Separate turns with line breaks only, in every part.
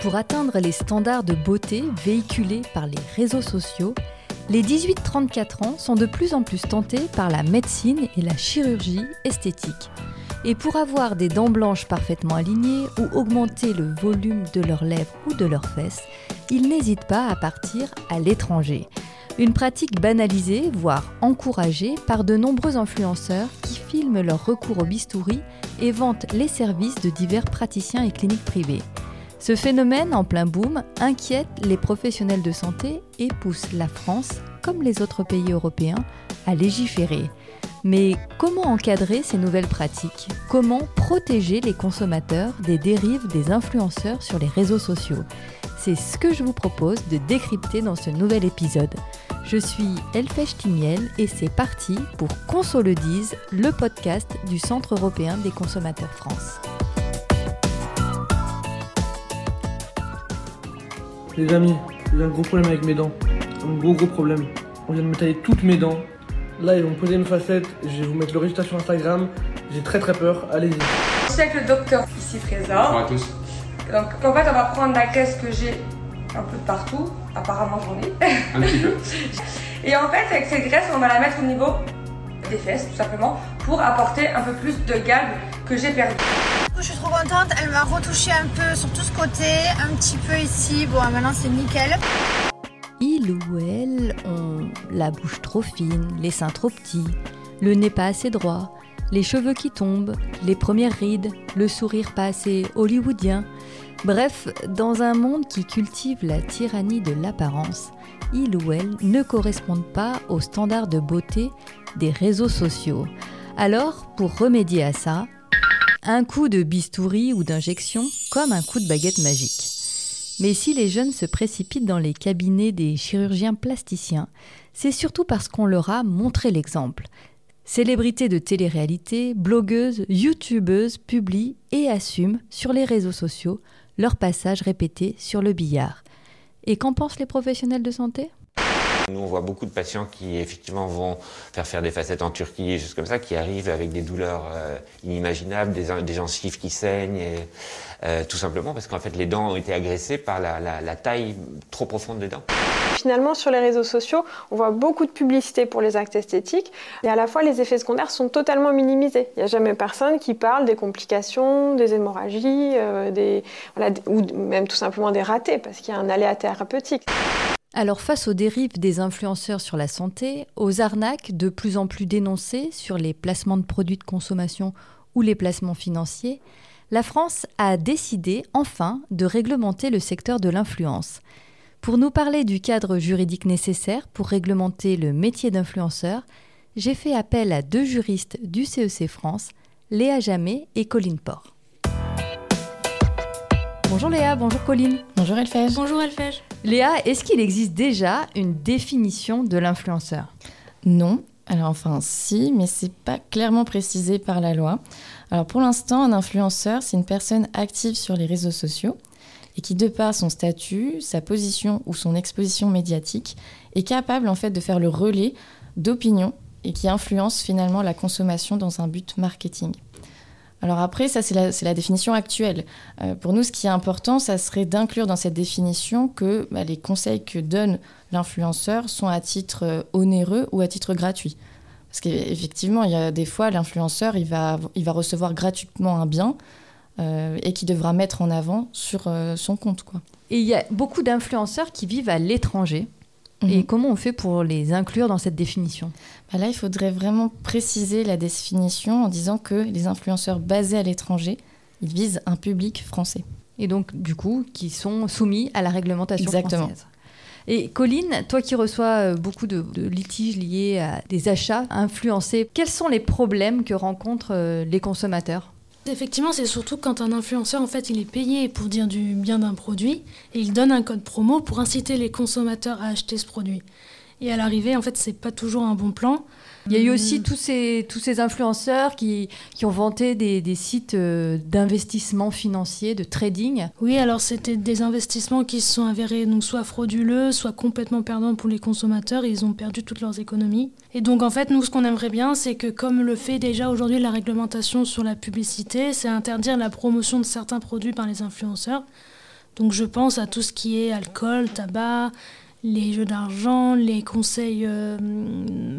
Pour atteindre les standards de beauté véhiculés par les réseaux sociaux, les 18-34 ans sont de plus en plus tentés par la médecine et la chirurgie esthétique. Et pour avoir des dents blanches parfaitement alignées ou augmenter le volume de leurs lèvres ou de leurs fesses, ils n'hésitent pas à partir à l'étranger. Une pratique banalisée, voire encouragée par de nombreux influenceurs qui filment leur recours au bistouri et vantent les services de divers praticiens et cliniques privées. Ce phénomène en plein boom inquiète les professionnels de santé et pousse la France, comme les autres pays européens, à légiférer. Mais comment encadrer ces nouvelles pratiques? Comment protéger les consommateurs des dérives des influenceurs sur les réseaux sociaux? C'est ce que je vous propose de décrypter dans ce nouvel épisode. Je suis Elfèche Timiel et c'est parti pour Conso le dise, le podcast du Centre européen des consommateurs France.
Les amis, j'ai un gros problème avec mes dents. Un gros gros problème. On vient de me tailler toutes mes dents. Là, ils vont me poser une facette. Je vais vous mettre le résultat sur Instagram. J'ai très très peur. Allez-y.
Je suis avec le docteur ici présent.
Bonjour à tous.
Donc en fait, on va prendre la caisse que j'ai un peu de partout. Apparemment, j'en ai.
Un petit peu.
Et en fait, avec cette graisse, on va la mettre au niveau des fesses, tout simplement, pour apporter un peu plus de gamme que j'ai perdu.
Je suis trop contente, elle m'a retouché un peu sur tout ce côté, un petit peu ici, bon maintenant c'est nickel.
Il ou elle ont la bouche trop fine, les seins trop petits, le nez pas assez droit, les cheveux qui tombent, les premières rides, le sourire pas assez hollywoodien. Bref, dans un monde qui cultive la tyrannie de l'apparence, il ou elle ne correspondent pas aux standards de beauté des réseaux sociaux. Alors, pour remédier à ça, un coup de bistouri ou d'injection comme un coup de baguette magique. Mais si les jeunes se précipitent dans les cabinets des chirurgiens plasticiens, c'est surtout parce qu'on leur a montré l'exemple. Célébrités de télé-réalité, blogueuses, youtubeuses publient et assument sur les réseaux sociaux leur passage répété sur le billard. Et qu'en pensent les professionnels de santé?
Nous, on voit beaucoup de patients qui, effectivement, vont faire faire des facettes en Turquie, juste comme ça, qui arrivent avec des douleurs euh, inimaginables, des, des, gencives qui saignent, euh, tout simplement parce qu'en fait, les dents ont été agressées par la, taille trop profonde des dents.
Finalement, sur les réseaux sociaux, on voit beaucoup de publicité pour les actes esthétiques et à la fois les effets secondaires sont totalement minimisés. Il n'y a jamais personne qui parle des complications, des hémorragies, euh, des, ou même tout simplement des ratés parce qu'il y a un aléa thérapeutique.
Alors face aux dérives des influenceurs sur la santé, aux arnaques de plus en plus dénoncées sur les placements de produits de consommation ou les placements financiers, la France a décidé enfin de réglementer le secteur de l'influence. Pour nous parler du cadre juridique nécessaire pour réglementer le métier d'influenceur, j'ai fait appel à deux juristes du CEC France, Léa Jamet et Colline Port. Bonjour Léa, bonjour Colline.
Bonjour Elfège.
Bonjour Elfège.
Léa, est-ce qu'il existe déjà une définition de l'influenceur?
Non. Alors enfin si, mais c'est pas clairement précisé par la loi. Alors pour l'instant, un influenceur, c'est une personne active sur les réseaux sociaux et qui, de par son statut, sa position ou son exposition médiatique, est capable en fait de faire le relais d'opinions et qui influence finalement la consommation dans un but marketing. Alors après, ça c'est la, définition actuelle. Euh, pour nous, ce qui est important, ça serait d'inclure dans cette définition que bah, les conseils que donne l'influenceur sont à titre euh, onéreux ou à titre gratuit. Parce qu'effectivement, il y a des fois, l'influenceur, il va, il va recevoir gratuitement un bien, euh, et qui devra mettre en avant sur son compte. Quoi.
Et il y a beaucoup d'influenceurs qui vivent à l'étranger. Mmh. Et comment on fait pour les inclure dans cette définition?
Bah Là, il faudrait vraiment préciser la définition en disant que les influenceurs basés à l'étranger, ils visent un public français.
Et donc, du coup, qui sont soumis à la réglementation
Exactement.
française. Et Colline, toi qui reçois beaucoup de, de, litiges liés à des achats influencés, quels sont les problèmes que rencontrent les consommateurs?
Effectivement, c'est surtout quand un influenceur, en fait, il est payé pour dire du bien d'un produit et il donne un code promo pour inciter les consommateurs à acheter ce produit. Et à l'arrivée, en fait, c'est pas toujours un bon plan.
Il y a eu aussi tous ces, tous ces influenceurs qui, qui ont vanté des, des sites euh, d'investissement financier, de trading.
Oui, alors c'était des investissements qui se sont avérés donc soit frauduleux, soit complètement perdants pour les consommateurs. Et ils ont perdu toutes leurs économies. Et donc en fait, nous, ce qu'on aimerait bien, c'est que comme le fait déjà aujourd'hui la réglementation sur la publicité, c'est interdire la promotion de certains produits par les influenceurs. Donc je pense à tout ce qui est alcool, tabac, les jeux d'argent, les conseils euh,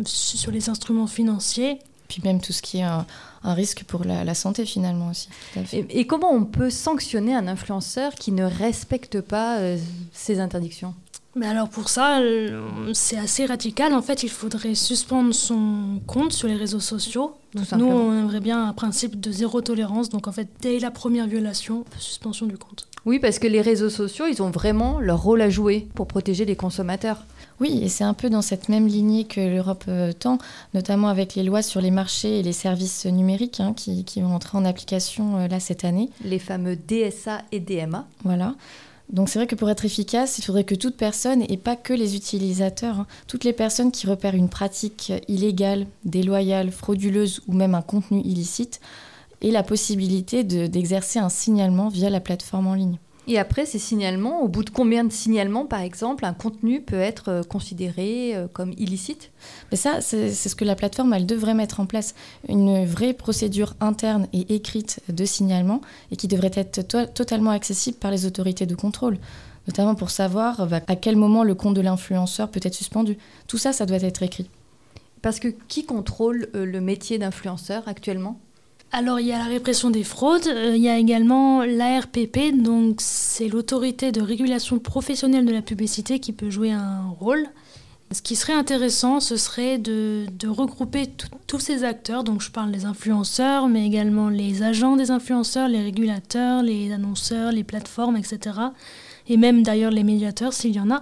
sur les instruments financiers.
Puis même tout ce qui est un, risque pour la, santé finalement aussi.
Et, comment on peut sanctionner un influenceur qui ne respecte pas euh, ces interdictions?
Mais alors pour ça, euh, c'est assez radical. En fait, il faudrait suspendre son compte sur les réseaux sociaux. nous, on aimerait bien un principe de zéro tolérance. Donc en fait, dès la première violation, suspension du compte.
Oui, parce que les réseaux sociaux, ils ont vraiment leur rôle à jouer pour protéger les consommateurs.
Oui, et c'est un peu dans cette même lignée que l'Europe euh, tend, notamment avec les lois sur les marchés et les services numériques hein, qui, vont entrer en application euh, là cette année.
Les fameux DSA et DMA.
Voilà. Donc c'est vrai que pour être efficace, il faudrait que toute personne, et pas que les utilisateurs, hein, toutes les personnes qui repèrent une pratique illégale, déloyale, frauduleuse ou même un contenu illicite, aient la possibilité d'exercer un signalement via la plateforme en ligne.
Et après, ces signalements, au bout de combien de signalements, par exemple, un contenu peut être euh, considéré euh, comme illicite?
Mais ça, c'est ce que la plateforme, elle devrait mettre en place. Une vraie procédure interne et écrite de signalement et qui devrait être totalement accessible par les autorités de contrôle notamment pour savoir bah, à quel moment le compte de l'influenceur peut être suspendu. Tout ça, ça doit être écrit.
Parce que qui contrôle euh, le métier d'influenceur actuellement?
Alors il y a la répression des fraudes, euh, il y a également l'ARPP, donc c'est l'autorité de régulation professionnelle de la publicité qui peut jouer un rôle. Ce qui serait intéressant, ce serait de, regrouper tous ces acteurs, donc je parle des influenceurs, mais également les agents des influenceurs, les régulateurs, les annonceurs, les plateformes, etc. Et même d'ailleurs les médiateurs s'il y en a,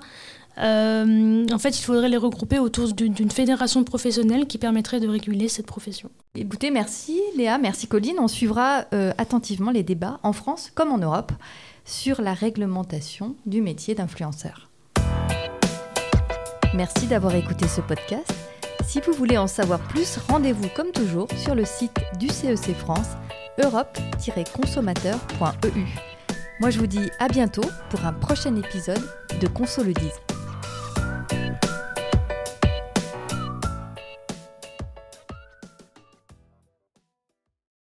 euh, en fait, il faudrait les regrouper autour d'une fédération professionnelle qui permettrait de réguler cette profession.
Écoutez, merci Léa, merci Colline. On suivra euh, attentivement les débats en France comme en Europe sur la réglementation du métier d'influenceur. Merci d'avoir écouté ce podcast. Si vous voulez en savoir plus, rendez-vous comme toujours sur le site du CEC e France, europe-consommateur.eu. Moi je vous dis à bientôt pour un prochain épisode de Conso le